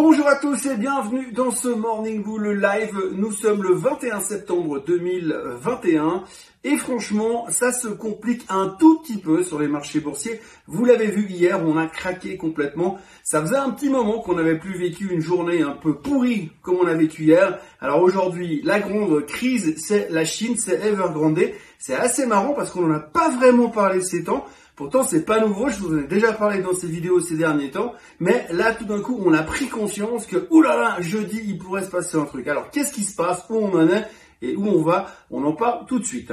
Bonjour à tous et bienvenue dans ce Morning Bull Live. Nous sommes le 21 septembre 2021 et franchement, ça se complique un tout petit peu sur les marchés boursiers. Vous l'avez vu hier, on a craqué complètement. Ça faisait un petit moment qu'on n'avait plus vécu une journée un peu pourrie comme on a vécu hier. Alors aujourd'hui, la grande crise, c'est la Chine, c'est Evergrande. C'est assez marrant parce qu'on n'en a pas vraiment parlé ces temps. Pourtant, c'est pas nouveau, je vous en ai déjà parlé dans ces vidéos ces derniers temps, mais là, tout d'un coup, on a pris conscience que, oulala, jeudi, il pourrait se passer un truc. Alors, qu'est-ce qui se passe, où on en est? Et où on va? On en parle tout de suite.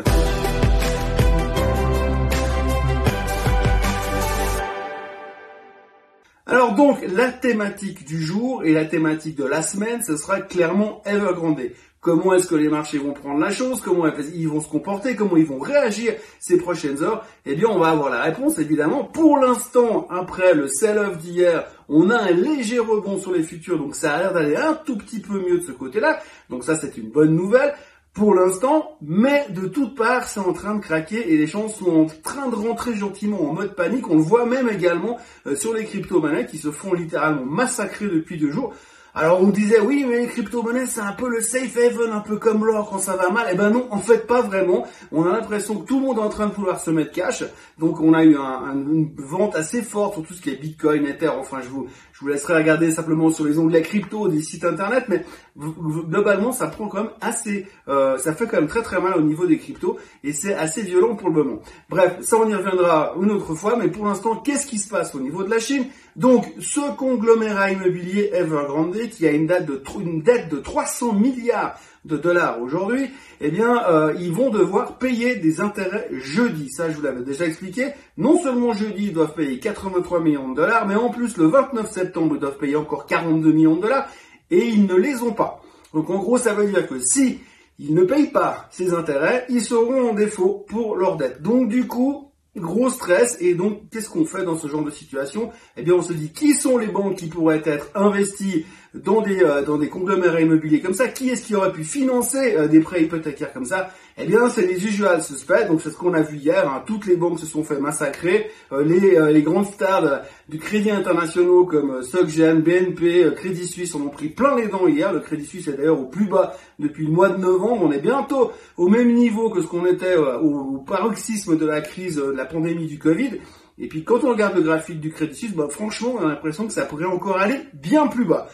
Alors donc, la thématique du jour et la thématique de la semaine, ce sera clairement Evergrande. Comment est-ce que les marchés vont prendre la chose? Comment ils vont se comporter? Comment ils vont réagir ces prochaines heures? Eh bien, on va avoir la réponse, évidemment. Pour l'instant, après le sell-off d'hier, on a un léger rebond sur les futurs, donc ça a l'air d'aller un tout petit peu mieux de ce côté-là. Donc ça, c'est une bonne nouvelle pour l'instant, mais de toutes parts, c'est en train de craquer et les gens sont en train de rentrer gentiment en mode panique. On le voit même également euh, sur les crypto-monnaies qui se font littéralement massacrer depuis deux jours. Alors on disait oui mais les crypto-monnaies c'est un peu le safe haven, un peu comme l'or quand ça va mal. Eh ben non, en fait pas vraiment. On a l'impression que tout le monde est en train de vouloir se mettre cash. Donc on a eu un, une vente assez forte sur tout ce qui est Bitcoin, Ether. Enfin je vous, je vous laisserai regarder simplement sur les onglets crypto des sites internet. Mais globalement ça prend quand même assez, euh, ça fait quand même très très mal au niveau des cryptos et c'est assez violent pour le moment. Bref, ça on y reviendra une autre fois. Mais pour l'instant, qu'est-ce qui se passe au niveau de la Chine? Donc, ce conglomérat immobilier Evergrande, qui a une, date de, une dette de 300 milliards de dollars aujourd'hui, eh bien, euh, ils vont devoir payer des intérêts jeudi. Ça, je vous l'avais déjà expliqué. Non seulement jeudi, ils doivent payer 83 millions de dollars, mais en plus, le 29 septembre, ils doivent payer encore 42 millions de dollars, et ils ne les ont pas. Donc, en gros, ça veut dire que si ils ne payent pas ces intérêts, ils seront en défaut pour leur dette. Donc, du coup, Gros stress et donc qu'est-ce qu'on fait dans ce genre de situation? Eh bien on se dit qui sont les banques qui pourraient être investies dans des euh, dans des conglomérats immobiliers comme ça Qui est-ce qui aurait pu financer euh, des prêts hypothécaires comme ça? Eh bien c'est les usual suspects, donc c'est ce qu'on a vu hier, hein. toutes les banques se sont fait massacrer, euh, les, les grandes stars du crédit international comme SocGen, BNP, Crédit Suisse en ont pris plein les dents hier, le Crédit Suisse est d'ailleurs au plus bas depuis le mois de novembre, on est bientôt au même niveau que ce qu'on était au, paroxysme de la crise de la pandémie du Covid. Et puis quand on regarde le graphique du Crédit Suisse, bah, franchement, on a l'impression que ça pourrait encore aller bien plus bas.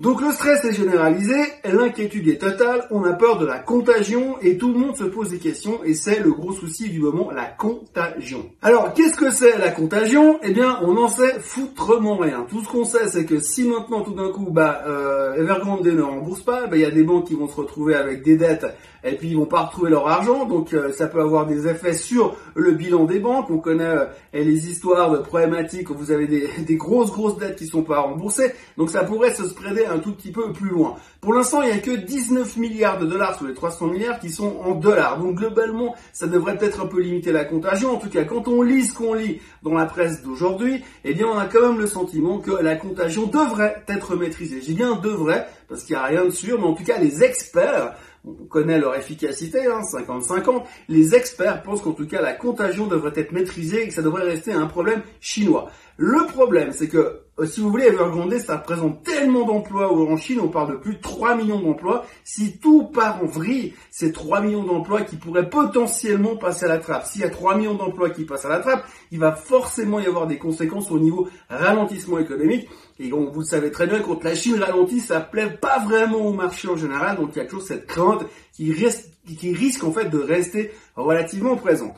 Donc le stress est généralisé, l'inquiétude est totale, on a peur de la contagion et tout le monde se pose des questions et c'est le gros souci du moment, la contagion. Alors qu'est-ce que c'est la contagion? Eh bien on en sait foutrement rien. Tout ce qu'on sait c'est que si maintenant tout d'un coup bah, euh, Evergrande ne rembourse pas, bah, il y a des banques qui vont se retrouver avec des dettes et puis ils vont pas retrouver leur argent, donc euh, ça peut avoir des effets sur le bilan des banques. On connaît euh, les histoires de problématiques où vous avez des, des, grosses grosses dettes qui sont pas remboursées, donc ça pourrait se spreader un tout petit peu plus loin. Pour l'instant, il n'y a que 19 milliards de dollars sur les 300 milliards qui sont en dollars, donc globalement, ça devrait peut-être un peu limiter la contagion. En tout cas, quand on lit ce qu'on lit dans la presse d'aujourd'hui, eh bien, on a quand même le sentiment que la contagion devrait être maîtrisée. J'ai bien devrait parce qu'il n'y a rien de sûr, mais en tout cas, les experts on connaît leur efficacité, hein, 50-50. Les experts pensent qu'en tout cas la contagion devrait être maîtrisée et que ça devrait rester un problème chinois. Le problème, c'est que euh, si vous voulez, Evergrande, ça représente tellement d'emplois en Chine, on parle de plus de 3 millions d'emplois. Si tout part en vrille, c'est 3 millions d'emplois qui pourraient potentiellement passer à la trappe. S'il y a 3 millions d'emplois qui passent à la trappe, il va forcément y avoir des conséquences au niveau ralentissement économique. Et vous le savez très bien, quand la Chine ralentit, ça plaît pas vraiment au marché en général. Donc, il y a toujours cette crainte qui risque en fait de rester relativement présente.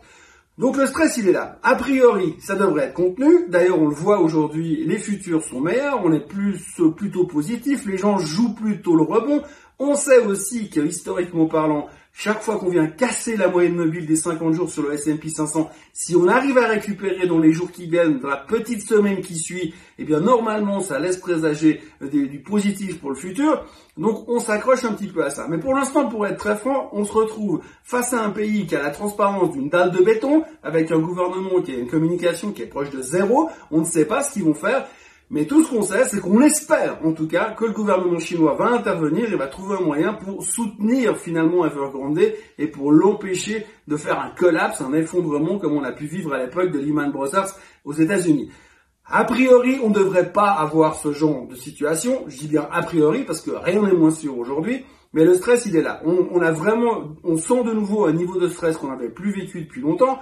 Donc le stress, il est là. A priori, ça devrait être contenu. D'ailleurs, on le voit aujourd'hui, les futurs sont meilleurs, on est plus plutôt positif, les gens jouent plutôt le rebond. On sait aussi que historiquement parlant, chaque fois qu'on vient casser la moyenne mobile des 50 jours sur le S&P 500, si on arrive à récupérer dans les jours qui viennent, dans la petite semaine qui suit, eh bien normalement ça laisse présager du positif pour le futur. Donc on s'accroche un petit peu à ça. Mais pour l'instant, pour être très franc, on se retrouve face à un pays qui a la transparence d'une dalle de béton, avec un gouvernement qui a une communication qui est proche de zéro. On ne sait pas ce qu'ils vont faire. Mais tout ce qu'on sait, c'est qu'on espère, en tout cas, que le gouvernement chinois va intervenir et va trouver un moyen pour soutenir finalement Evergrande et pour l'empêcher de faire un collapse, un effondrement comme on a pu vivre à l'époque de Lehman Brothers aux États-Unis. A priori, on ne devrait pas avoir ce genre de situation. Je dis bien a priori parce que rien n'est moins sûr aujourd'hui. Mais le stress, il est là. On, a vraiment, on sent de nouveau un niveau de stress qu'on n'avait plus vécu depuis longtemps.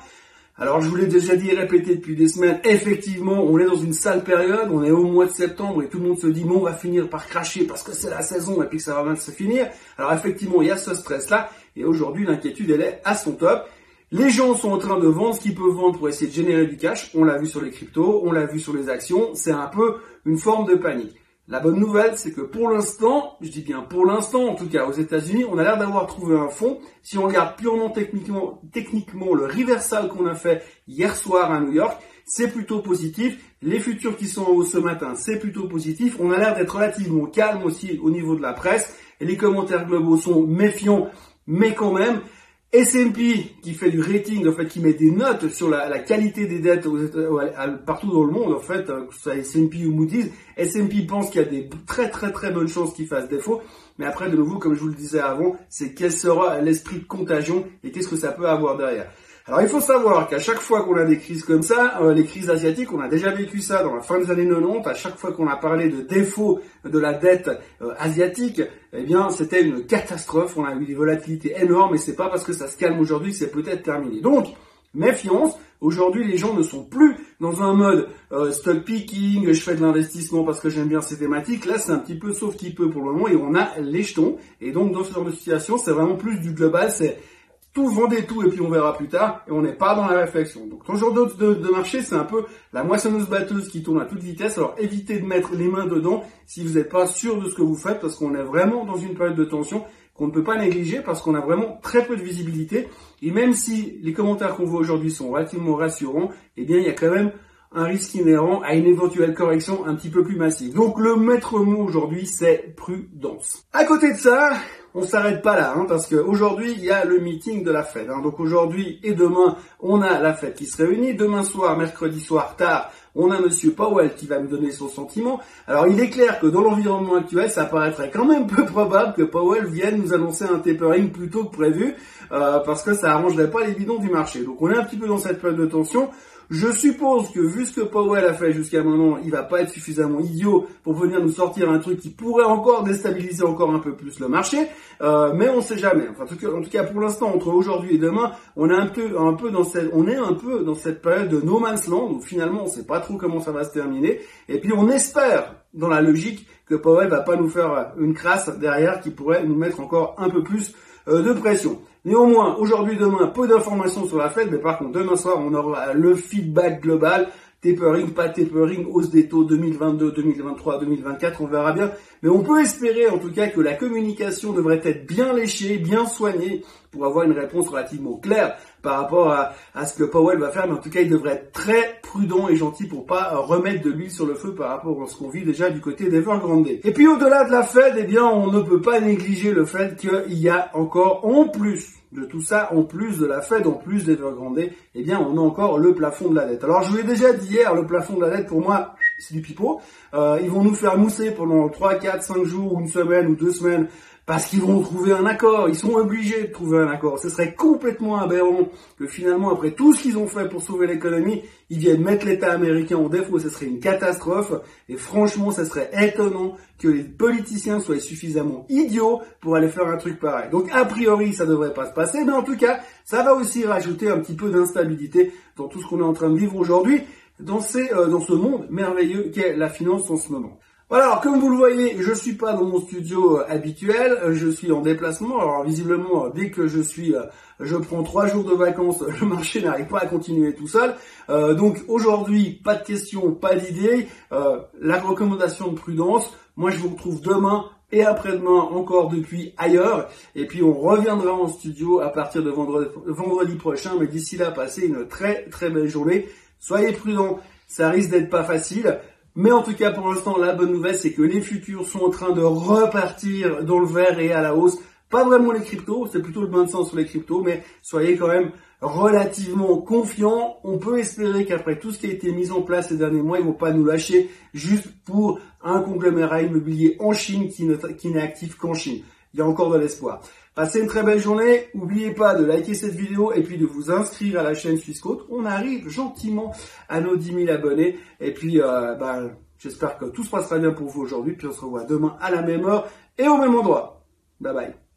Alors, je vous l'ai déjà dit et répété depuis des semaines. Effectivement, on est dans une sale période. On est au mois de septembre et tout le monde se dit, bon, on va finir par cracher parce que c'est la saison et puis que ça va bien se finir. Alors, effectivement, il y a ce stress-là. Et aujourd'hui, l'inquiétude, elle est à son top. Les gens sont en train de vendre ce qu'ils peuvent vendre pour essayer de générer du cash. On l'a vu sur les cryptos, on l'a vu sur les actions. C'est un peu une forme de panique. La bonne nouvelle, c'est que pour l'instant, je dis bien pour l'instant, en tout cas aux États-Unis, on a l'air d'avoir trouvé un fond. Si on regarde purement techniquement, techniquement le reversal qu'on a fait hier soir à New York, c'est plutôt positif. Les futurs qui sont en haut ce matin, c'est plutôt positif. On a l'air d'être relativement calme aussi au niveau de la presse. Les commentaires globaux sont méfiants, mais quand même. S&P qui fait du rating, en fait, qui met des notes sur la, qualité des dettes partout dans le monde, en fait, euh, que ce soit S&P ou Moody's, S&P pense qu'il y a des très très très bonnes chances qu'il fasse défaut, mais après, de nouveau, comme je vous le disais avant, c'est quel sera l'esprit de contagion et qu'est-ce que ça peut avoir derrière. Alors il faut savoir qu'à chaque fois qu'on a des crises comme ça, euh, les crises asiatiques, on a déjà vécu ça dans la fin des années 90, à chaque fois qu'on a parlé de défaut de la dette euh, asiatique, eh bien c'était une catastrophe, on a eu des volatilités énormes et c'est pas parce que ça se calme aujourd'hui que c'est peut-être terminé. Donc, méfiance, aujourd'hui les gens ne sont plus dans un mode euh, stock picking, je fais de l'investissement parce que j'aime bien ces thématiques, là c'est un petit peu sauf qui peu pour le moment et on a les jetons. Et donc dans ce genre de situation c'est vraiment plus du global, c'est tout vendez tout et puis on verra plus tard et on n'est pas dans la réflexion. Donc ton jour de, de, marché c'est un peu la moissonneuse batteuse qui tourne à toute vitesse. Alors évitez de mettre les mains dedans si vous n'êtes pas sûr de ce que vous faites parce qu'on est vraiment dans une période de tension qu'on ne peut pas négliger parce qu'on a vraiment très peu de visibilité et même si les commentaires qu'on voit aujourd'hui sont relativement rassurants, eh bien il y a quand même un risque inhérent à une éventuelle correction un petit peu plus massive. Donc le maître mot aujourd'hui, c'est prudence. À côté de ça, on s'arrête pas là, hein, parce qu'aujourd'hui, il y a le meeting de la Fed. Hein. Donc aujourd'hui et demain, on a la Fed qui se réunit. Demain soir, mercredi soir, tard, on a Monsieur Powell qui va me donner son sentiment. Alors il est clair que dans l'environnement actuel, ça paraîtrait quand même peu probable que Powell vienne nous annoncer un tapering plus tôt que prévu, euh, parce que ça arrangerait pas les bidons du marché. Donc on est un petit peu dans cette période de tension. Je suppose que vu ce que Powell a fait jusqu'à maintenant, il va pas être suffisamment idiot pour venir nous sortir un truc qui pourrait encore déstabiliser encore un peu plus le marché, euh, mais on sait jamais. En tout cas, pour l'instant, entre aujourd'hui et demain, on est un peu, dans cette, on est un peu dans cette période de no man's land où finalement, on sait pas trop comment ça va se terminer. Et puis, on espère, dans la logique, que Powell va pas nous faire une crasse derrière qui pourrait nous mettre encore un peu plus euh, de pression. Néanmoins, aujourd'hui, demain, peu d'informations sur la Fed, mais par contre, demain soir, on aura le feedback global. Tapering, pas tapering, hausse des taux 2022, 2023, 2024, on verra bien. Mais on peut espérer en tout cas que la communication devrait être bien léchée, bien soignée pour avoir une réponse relativement claire par rapport à, ce que Powell va faire. Mais en tout cas, il devrait être très prudent et gentil pour pas remettre de l'huile sur le feu par rapport à ce qu'on vit déjà du côté d'Evergrande. Et puis au-delà de la Fed, eh bien, on ne peut pas négliger le fait qu'il y a encore en plus de tout ça, en plus de la Fed, en plus d'Evergrande, eh bien, on a encore le plafond de la dette. Alors, je vous l'ai déjà dit hier, le plafond de la dette, pour moi, c'est du pipeau. Euh, ils vont nous faire mousser pendant 3, 4, 5 jours, ou une semaine, ou deux semaines, parce qu'ils vont trouver un accord, ils sont obligés de trouver un accord. Ce serait complètement aberrant que finalement, après tout ce qu'ils ont fait pour sauver l'économie, ils viennent mettre l'État américain en défaut. Ce serait une catastrophe. Et franchement, ce serait étonnant que les politiciens soient suffisamment idiots pour aller faire un truc pareil. Donc, a priori, ça devrait pas se passer. Mais en tout cas, ça va aussi rajouter un petit peu d'instabilité dans tout ce qu'on est en train de vivre aujourd'hui dans, euh, dans ce monde merveilleux qu'est la finance en ce moment. Voilà, alors comme vous le voyez, je suis pas dans mon studio euh, habituel, euh, je suis en déplacement. Alors visiblement, euh, dès que je suis, je prends trois jours de vacances, le marché n'arrive pas à continuer tout seul. donc aujourd'hui, pas de questions, pas d'idées. la recommandation de prudence. Moi, je vous retrouve demain et après-demain encore depuis ailleurs. Et puis on reviendra en studio à partir de vendredi prochain. Mais d'ici là, passez une très très belle journée. Soyez prudents, ça risque d'être pas facile. Mais en tout cas, pour l'instant, la bonne nouvelle, c'est que les futurs sont en train de repartir dans le vert et à la hausse. Pas vraiment les cryptos, c'est plutôt le bon sens sur les cryptos, mais soyez quand même relativement confiants. On peut espérer qu'après tout ce qui a été mis en place ces derniers mois, ils vont pas nous lâcher juste pour un conglomérat immobilier en Chine qui n'est actif qu'en Chine. Il y a encore de l'espoir. Passez une très belle journée. N'oubliez pas de liker cette vidéo et puis de vous inscrire à la chaîne Suisse On arrive gentiment à nos 10 000 abonnés. Et puis, euh, bah, j'espère que tout se passera bien pour vous aujourd'hui. Puis on se revoit demain à la même heure et au même endroit. Bye bye.